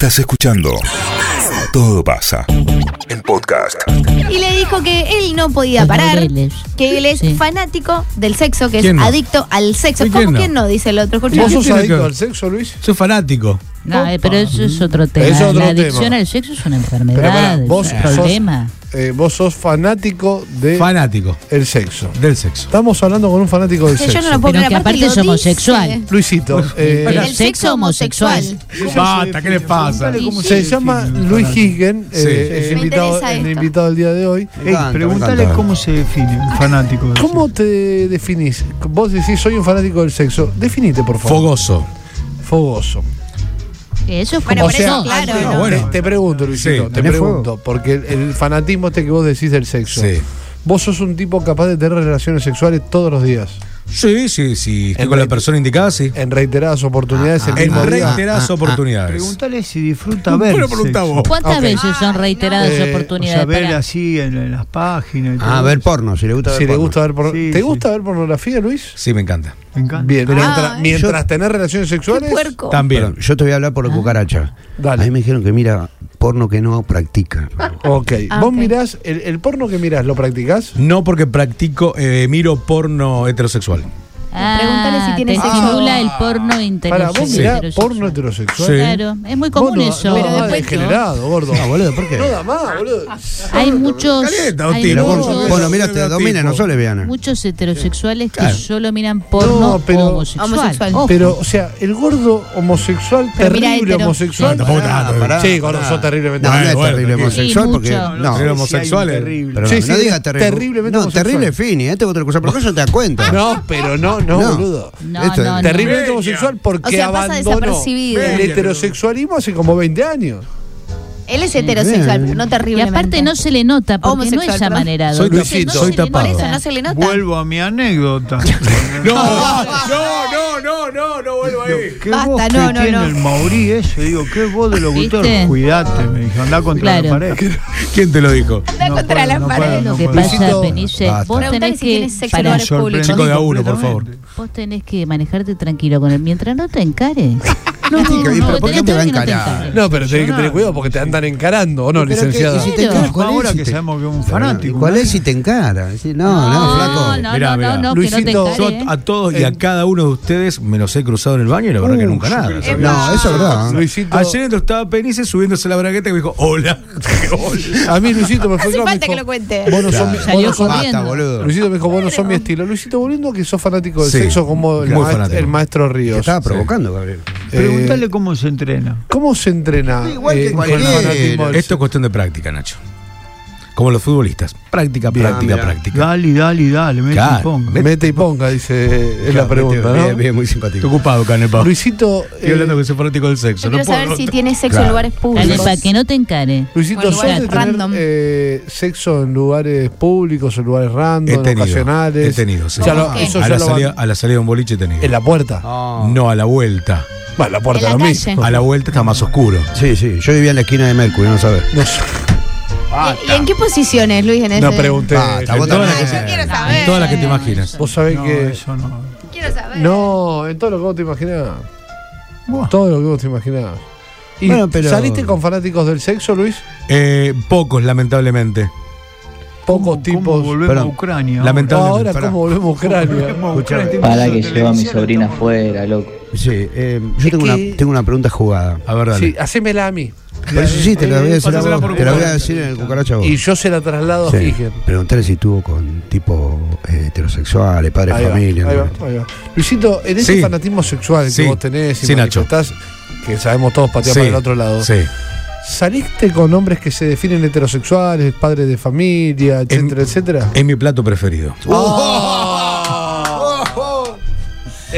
Estás escuchando Todo pasa. El podcast. Y le dijo que él no podía Los parar, laureles. que él es Sí. fanático del sexo, que es ¿Quién no? adicto al sexo. ¿Y ¿Cómo quién no? quién no? Dice el otro. ¿Vos sos tiene adicto al sexo, Luis? Soy fanático. No, eh, pero eso es otro tema. Es otro la adicción tema. al sexo es una Pero enfermedad, pará, es vos un sos- problema. Eh, vos sos fanático del Fanático sexo. del sexo. Estamos hablando con un fanático del sexo. yo no lo puedo Pero creer, que aparte es dice. homosexual. Luisito, eh, Pero El sexo homosexual. Basta, ¿qué le pasa? se llama Luis Hisgen, eh, Sí. es invitado, el invitado del día de hoy. Ey, pregúntale cómo se define un fanático. de ¿Cómo te definís? Vos decís, soy un fanático del sexo. Definite, por favor. Fogoso. Fogoso. Eso es Bueno, eso, claro. No, Ah, bueno. te, te pregunto, Luisito, Sí, te ¿tenés pregunto, porque el, el fanatismo este que vos decís del sexo, Sí. vos sos un tipo capaz de tener relaciones sexuales todos los días, Sí, sí, sí. Estoy En con la persona indicada, sí. en reiteradas oportunidades, el En mismo día. reiteradas oportunidades. Pregúntale si disfruta ver. ¿Cuántas veces son reiteradas Eh, o sea, O sea, oportunidades ver para- así en, en las páginas. y Ah, ver porno, si le gusta ver Si le porno. gusta ver porno- Sí, ¿Te sí. gusta ver pornografía, Luis? Sí, me encanta. Me encanta. Bien, Ah, mientras, eh. mientras tenés relaciones Qué sexuales. puerco. También. Perdón, yo te voy a hablar por la cucaracha. Dale. A mí me dijeron que mira porno que no practica. Ok. Ah, Vos mirás, el, el porno que mirás, ¿lo practicás? No porque practico, eh, miro porno heterosexual. Ah, Pregúntale si tiene te sexo. estimula el porno Para, vos mirás heterosexual. porno heterosexual. Sí. Claro, es muy común Vos no- eso. No, Pero da después- degenerado, gordo. No, boludo, ¿por qué? No da más, boludo. Hay muchos, Calienta, hay Pero vos, muchos, vos no miraste no, domina, no sos lesbiana. muchos heterosexuales Claro. que solo miran porno No, pero- homosexual. Homosexual. Ojo. Pero, o sea, el gordo homosexual, Pero terrible hetero. homosexual. No, tampoco tanto. Ah, pará, sí, gordo, sos terriblemente No, no es bueno, terrible homosexual Sí, porque. mucho. No, Pero homosexuales. terrible. Pero Sí, no, sí, no diga terrible. terriblemente No, homosexual. terrible Fini, este es otra cosa, pero eso no te das cuenta. No, pero no, no, No. boludo. No, Esto es no, no. Terriblemente homosexual porque O sea, pasa abandonó desapercibido. el heterosexualismo hace como 20 años. Él es heterosexual, pero no Y terriblemente. aparte no se le nota porque no Homosexual, es amanerado. Soy Entonces, no soy se le tapado. Por eso nota. no se le nota. Vuelvo a mi anécdota. No, no, no, no, no, no vuelvo ahí. ¿Qué Basta, voz no, que no, tiene no. el Maurí ese? Digo, ¿qué voz de locutor? ¿Viste? Cuidate, me dijo, andá contra Claro. la pared. ¿Quién te lo dijo? Anda No contra puedo, la no pared. puedo, Lo no que puedo. pasa, Luisito, basta. vos Preguntale tenés si que tienes sexo en pará, lugares públicos. Chico de a uno, por favor. vos tenés que manejarte tranquilo con él mientras no te encare. No, ¿Y pero por qué tenés te va a que encarar? No, pero tenés que tener cuidado porque te andan encarando, ¿o no, que- si te encara, ¿cuál es? Ahora Si que te- sabemos que es un fanático. ¿Cuál es si te encara? No, no, flaco. no, Mirá, mirá. que Luisito, Yo a todos y a cada uno de ustedes me los he cruzado en el baño y la verdad que Uh, nunca yo nada. que. No, eso es verdad. Luisito, Ayer entró estaba Penice subiéndose la bragueta y me dijo, hola. a mí Luisito me fue Hace falta que lo cuente. Vos no sos. Luisito me dijo, vos no sos mi estilo. Luisito, volviendo que sos fanático del sexo como el, maestro Te Ríos. estaba provocando, Gabriel. Pregúntale cómo se entrena. ¿Cómo se entrena Igual que eh, del Esto es cuestión de práctica, Nacho. Como los futbolistas. Práctica, Bien, práctica, práctica. Dale, dale, dale, mete Claro. y ponga. Mete y ponga, dice, es la pregunta, Bien, ¿no? bien, muy Estoy simpático. ocupado, Canepa. Luisito, Estoy hablando eh, que soy fanático del sexo. Yo no quiero puedo saber si contar. tiene sexo en lugares públicos. para que no te encare. Luisito, Bueno, ¿sos lugares de tener random. eh, sexo en lugares públicos, en lugares random, He tenido. ocasionales? He tenido, sí. Ya lo- ¿Cómo qué? eso a, ya la lo salida, van- a la salida de un boliche he tenido. en la puerta. No, a la vuelta. Bueno, la puerta En la lo calle. mismo. A la vuelta está más oscuro. Sí, sí. Yo vivía en la esquina de Mercury, no sabes. No sé. ¿Y, y en qué posiciones, Luis, en ese? No pregunté. Basta, vos Todas las también. que, yo quiero saber. todas las que te imaginas. Vos sabés No, que. eso no. Quiero saber. No, en todo lo que vos te imaginás. Buah. Todo lo que vos te imaginás. ¿Y Bueno, pero- saliste con fanáticos del sexo, Luis? Eh, pocos, lamentablemente. Pocos ¿Cómo- tipos. ¿Cómo volvemos Perdón. a Ucrania? Lamentable. No, ahora. ¿cómo volvemos a Ucrania? A Ucrania. Para que llevo a mi sobrina afuera, loco. Sí, eh, yo tengo, que- una, tengo una pregunta jugada. A ver, dale. Sí, hacémela a mí. Por eso sí, te la voy a decir, a vos. te la voy a decir en el cucaracha a vos. Y yo se la traslado a Sí. Higen. Preguntarle si estuvo con tipo eh, heterosexuales, padre Ahí de va, familia. ahí va, ahí va. Luisito, en ese Sí. fanatismo sexual que Sí. vos tenés y Sí, Nacho. manifestás, que sabemos todos patear Sí. para el otro lado, Sí. ¿Saliste con hombres que se definen heterosexuales, padres de familia, etcétera, etcétera? Es mi plato preferido.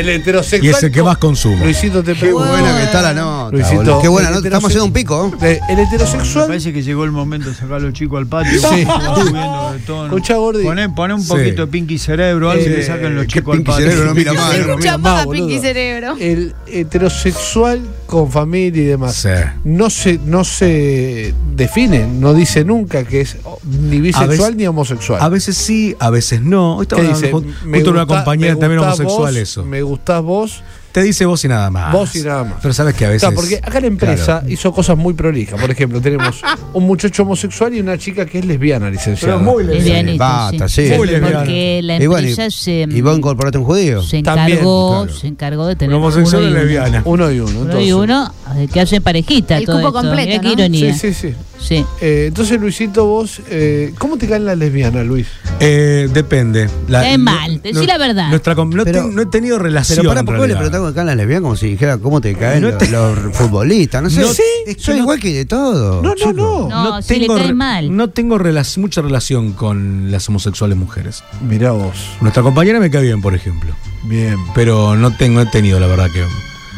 El Y heterosexual. es el que más consumo. Luisito te Qué pregunto. buena que está la nota. Luisito, boludo. Qué buena el nota. Estamos haciendo un pico. Eh, El Me heterosexual. parece que llegó el momento de sacar a los chicos al patio. Sí. Escuchá, Gordi. Poné, poné un poquito de Pinky Cerebro, algo Eh, que saquen los chicos al patio. Cerebro no mira Pinky mal. Cerebro. Escucha mira más más, Pinky. Cerebro. El heterosexual con familia y demás. Sí. No se, no se define, no dice nunca que es ni bisexual veces- ni homosexual. A veces sí, a veces no. Hoy ¿Qué estaba dice? justo Me una gusta- compañera me también homosexual vos, eso. Me gustás vos, te dice vos y nada más. Vos y nada más. Pero sabes que a veces. Claro, porque acá la empresa Claro. hizo cosas muy prolijas. Por ejemplo, tenemos un muchacho homosexual y una chica que es lesbiana, licenciada. Lesbianista, Basta, sí. Muy lesbiana. Porque la Y bueno, empresa y- se, ¿Y vos incorporaste un judío? se También, encargó, claro. se encargó de tener Un homosexual uno y y uno. lesbiana. Uno y uno. Uno entonces. y uno, eh, que hacen parejita. El todo cupo esto. completo, Mirá qué ¿no? ironía. Sí, sí, sí. Sí. Eh, entonces, Luisito, vos, eh, ¿cómo te caen las lesbianas, Luis? Eh, depende. Es mal, decí la verdad. Nuestra, no, Pero- no he tenido relación. Pero para poco le preguntaba acá a las lesbianas como si dijera cómo te caen No los, te- los futbolistas. No sé. No- Sí, soy no- igual que de todo. No, no, no. No, si le tengo cae mal. No tengo relac- mucha relación con las homosexuales mujeres. Mirá vos. Nuestra compañera me cae bien, por ejemplo. Bien. Pero no tengo, no he tenido, la verdad que.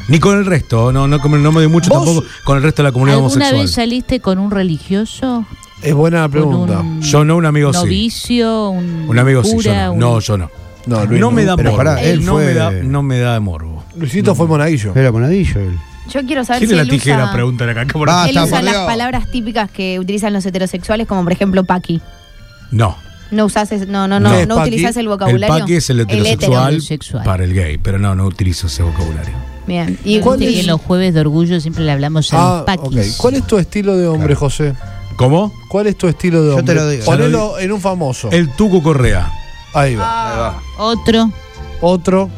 Ni con el resto, no, no, no me doy mucho ¿Vos? tampoco con el resto de la comunidad ¿Alguna homosexual. vez saliste con un religioso? Es buena ¿Con pregunta. un Yo no, un amigo sí. novicio? Un, Un amigo sí, yo cura, no. un- No, yo no. No, Luis, no no. me da Pero morbo. pará, él no, fue- me da, no me da morbo. Luisito fue monaguillo. Era monadillo él. Yo quiero saber ¿Quién si es la tijera? usa, Preguntan acá. ¿Cómo Basta, él usa por las palabras típicas que utilizan los heterosexuales, como por ejemplo paqui. No. No usás, ese- no, no, no, ¿Qué es no paqui? utilizás el El vocabulario. paqui es el hetero. heterosexual heterosexual. para el gay, pero no, no utilizo ese vocabulario. Bien. Y ¿Cuál Viste es? en los jueves de orgullo siempre le hablamos a Ah, paquis. ok. ¿Cuál es tu estilo de hombre, José? ¿Cómo? ¿Cuál es tu estilo de Yo hombre? te lo digo. Ponelo en un famoso. El Tuco Correa, Ahí va. Otro, Otro.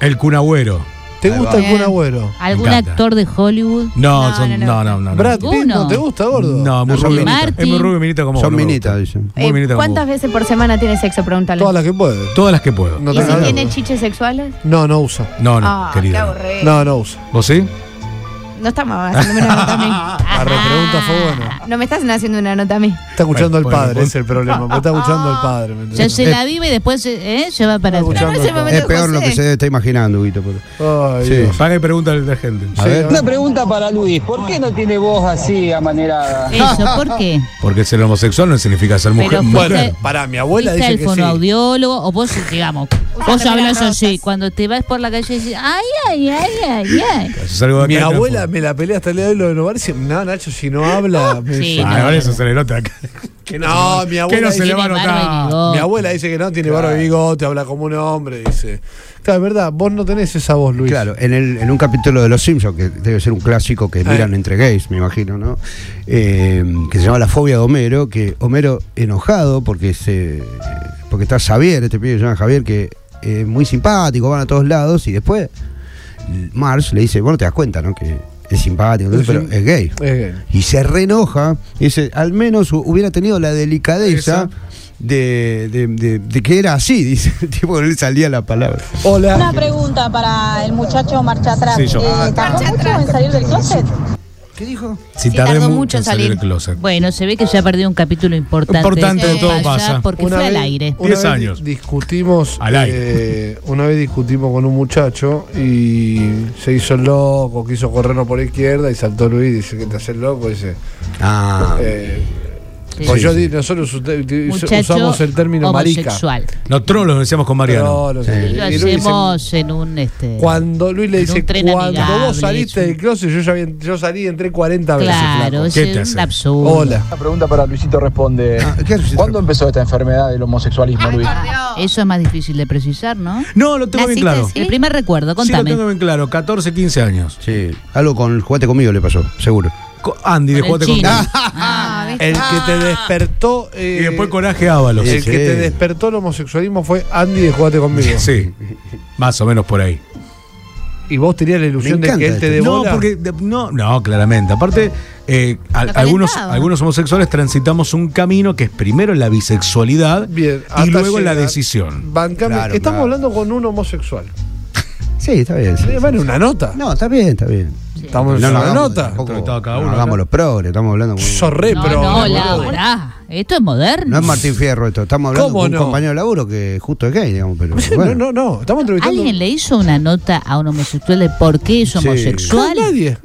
el Cunagüero. ¿Te gusta el Kun Agüero? algún encanta. actor de Hollywood. No, No, son- no, no, no. no. Brad Pitt. ¿no te gusta, gordo? No, muy No, son rubio. minitas. Es muy rubio minita como Son vos, minitas, dicen. Eh, Muy minita como ¿Cuántas vos. veces por semana tiene sexo? Pregúntale. Todas las que puede. Todas las que puedo. No ¿Y si tiene chiches sexuales? No, no usa. No, no, ah, qué aburrido. No, no usa. ¿Vos sí? No estamos haciéndome una nota a mí. La repregunta fue buena. No me estás haciendo una nota a mí. Está escuchando Bueno, al padre, bueno, ese es el problema. porque Está escuchando al padre. ¿me Ya se la vive y después eh, se va para atrás. es el momento Es peor lo José. que se está imaginando, Guito. pero- Ay, Sí. Dios. Y pregunta a la gente. A Sí, ver. no. Una pregunta para Luis, ¿por qué no tiene voz así amanerada? Eso, ¿por qué? Porque ser homosexual no significa ser mujer. Pero mujer. Bueno, pará, mi abuela ¿Fuiste dice al que sí. fonoaudiólogo o vos, digamos, vos hablas así, cuando te vas por la calle y dices, ay, ay, ay, ay, ay. Eso es algo de Mi acá, abuela no. me la pelea hasta el día de hoy lo de Novar y dice, no, Nacho, si no habla... me Sí, dice, no. ahora eso se le nota acá. que no, mi Que abuela no se dice- le va a notar. Mi abuela dice que no, tiene barba y bigote, habla como un hombre, dice. Claro, es verdad, vos no tenés esa voz, Luis. Claro, en, el, en un capítulo de Los Simpsons, que debe ser un clásico que Eh. miran entre gays, me imagino, ¿no? Eh, que se llama La fobia de Homero, que Homero enojado porque se porque está Javier, este pibe que se llama Javier, que es muy simpático, van a todos lados, y después Marge le dice, bueno, te das cuenta, ¿no? Que es simpático, pero es gay. Es gay. Y se reenoja, y dice, al menos hu- hubiera tenido la delicadeza de, de- de- de que era así, dice, tipo que no le salía la palabra. Una Hola. pregunta para el muchacho marcha atrás. Sí, yo. Eh, ¿Tardó mucho en salir del closet? ¿Qué dijo? Si Sí, tardé tardó mucho en salir salir. del closet. Bueno, se ve que ya perdió un capítulo importante. Importante de Todo Pasa. Porque fue al aire. una Diez vez años. Discutimos. Al aire. eh, una vez discutimos con un muchacho y se hizo el loco, quiso corrernos por izquierda y saltó Luis y dice que te haces loco. Dice. Ah, eh, Sí. pues Sí, yo sí. di- nosotros Muchacho usamos el término marica. homosexual. No, trolos lo decíamos con Mariano. No sé Sí. qué. Y lo dice, hacemos en un este. Cuando Luis le dice, cuando amigable, vos saliste un- del closet, yo ya había- yo salí y entré 40 veces. Claro, es ¿Qué te un hace? absurdo. Hola. Una pregunta para Luisito responde. Ah, ¿qué haces? ¿Cuándo empezó esta enfermedad del homosexualismo, Luis? Eso es más difícil de precisar, ¿no? No, lo tengo bien ¿Naciste claro. El primer recuerdo, Sí, lo contame. tengo bien claro. 14, 15 años. Sí, algo con el juguete conmigo le pasó, seguro. Andy, de Jugate. Ah. El que te despertó. Y eh, después Coraje Ábalos. El Sí. que te despertó el homosexualismo fue Andy de Jugate conmigo. Sí, más o menos por ahí. Y vos tenías la ilusión de que él te esto. No, devora. porque de- no, no, claramente. Aparte, eh, algunos, homosexuales transitamos un camino que es primero la bisexualidad Bien, y luego la llegar- decisión. Bancame. Claro, Estamos claro. hablando con un homosexual. Sí, está bien. sí, Eh, sí. Una nota. No, está bien, está bien. Estamos en No, una no hagamos, nota. cada no uno hagamos acá. los progres, estamos hablando con... Sos re No, pro. no, la. Esto es moderno. No es Martín Fierro esto, estamos hablando ¿Cómo con no? un compañero de laburo que justo es gay, digamos, pero No, bueno. no, no. Estamos entrevistando. ¿Alguien le hizo una nota a un homosexual de por qué es Sí. homosexual? No, nadie.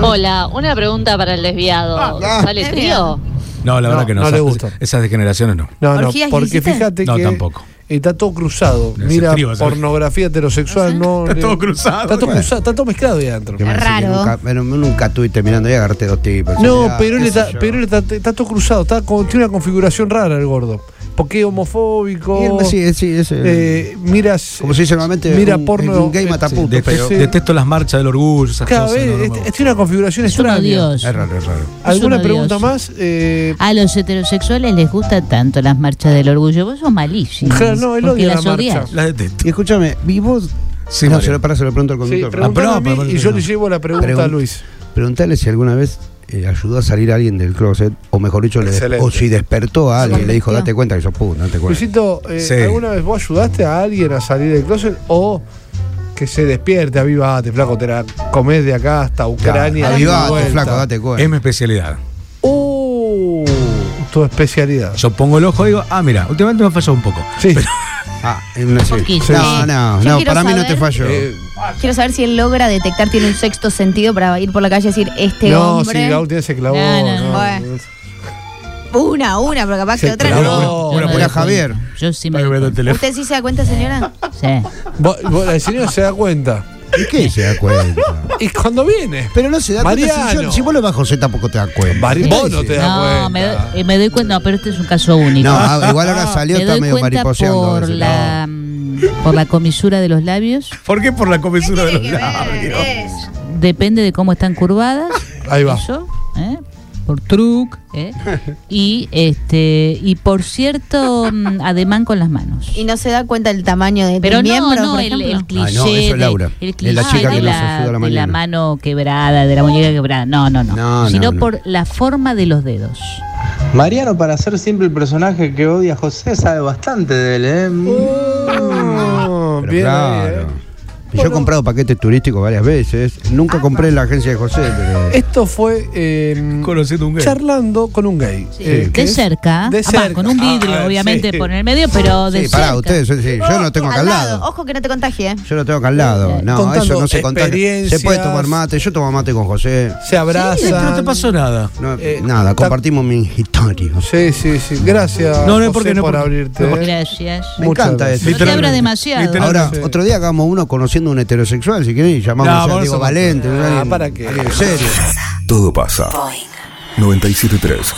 No. Hola, una pregunta para el desviado. Ah, ¿Sale ah. trío? No, la No, verdad que no. no le gusta. esas degeneraciones no. No, no, ¿Orgías porque fíjate No, que tampoco. Está todo cruzado. Mira, pornografía heterosexual, no. Está le- todo cruzado. Está todo Bueno. cruzado, está todo mezclado ahí adentro. Que Raro. Nunca, bueno, nunca estuviste mirando y agarrate dos tipos. No, Ya, pero él está, pero él está, está todo cruzado, está con- tiene una configuración rara el gordo. Porque es homofóbico. Sí, sí, ese- eh, miras. Como se dice normalmente, Mira un- porno. un gay eh, mataputo, sí, Detesto, sí. detesto las marchas del orgullo, esas Cada cosas. vez, no, no me gusta. tiene una configuración Es un extraña. odioso. Es raro, es raro. ¿Alguna un pregunta más? Eh, A los heterosexuales les gusta tanto las marchas del orgullo. Vos sos malísimo. Claro, no, él odia la las marcha. odias. Las detesto. Y escúchame, ¿y vos? Sí, no, se lo, para, se lo pregunto al sí, conductor. pero- a mí y yo no. le llevo la pregunta a Pregun- Luis. Preguntale si alguna vez eh, ayudó a salir a alguien del closet, o mejor dicho, le o si despertó a alguien le dijo, date cuenta que sos puto, date cuenta. Luisito, eh, Sí. ¿alguna vez vos ayudaste a alguien a salir del closet o que se despierte, avivate, flaco, te la comés de acá hasta Ucrania? Claro, avivate, vuelta? flaco, date cuenta. Es mi especialidad. Uh, tu especialidad. Yo pongo el ojo y digo, ah, mira, últimamente me ha fallado un poco. Sí. Ah, en una sí. No, no, Yo no, para mí no te falló. Eh, Quiero saber si él logra detectar, tiene un sexto sentido para ir por la calle y decir, este no, hombre. sí, Gaul tiene ese clavó. No, no, no. Bueno. Una, una, pero capaz que Se otra no. No, me doy Javier. Yo sí me. ¿Usted sí se da cuenta, señora? Sí. Vos- vos- el señor se da cuenta. ¿Y qué se da cuenta? Y cuando viene. Pero no se da cuenta. Si, Mariano. yo- si vos lo vas a José tampoco te das cuenta. Mari- ¿Qué vos no te das No, cuenta. me doy, eh, me doy cuenta. No, pero este es un caso único. No, ah, igual ahora salió, me está doy medio mariposeando. por la, por la comisura de los labios. ¿Por qué por la comesura de los labios? Depende de cómo están curvadas. Ahí va. Eso. Por truc, ¿eh? Y este y por cierto mm, ademán con las manos. Y no se da cuenta del tamaño de Pero tu miembro, no, no, por el, el cliché, no, eso es de- el cliché la chica de, que la, de mano quebrada, de la muñeca quebrada. No, no, no. No, no, Sino no. por la forma de los dedos. Mariano, para ser siempre el personaje que odia a José, sabe bastante de él, ¿eh? Oh, Pero bien claro. ahí, eh. Yo he comprado paquetes turísticos varias veces. Nunca compré en la agencia de José, pero. Esto fue eh, Conociendo un gay. charlando con un gay. eh, que de es- cerca, De ah, cerca. con un vidrio, Ah, obviamente, sí. por el medio, pero de Sí, cerca. pará, ustedes, sí, yo no tengo acá al lado. Ojo que no te contagie. ¿eh? Yo lo tengo acá al lado. No, Contando eso no se contagia. Se puede tomar mate. Yo tomo mate con José. Se abrazan. Sí, no te pasó nada. No, Eh, nada, compartimos mi historia. Sí, sí, sí. Gracias. No, no, José, porque no, por porque- abrirte. no, eh. Gracias. Me Muchas encanta eso. No te abra demasiado. Ahora, Sí. otro día hagamos uno conociendo un heterosexual, si querés, y llamamos No, a Diego Valente. Ah, ¿para qué? alguien serio. Todo pasa. 973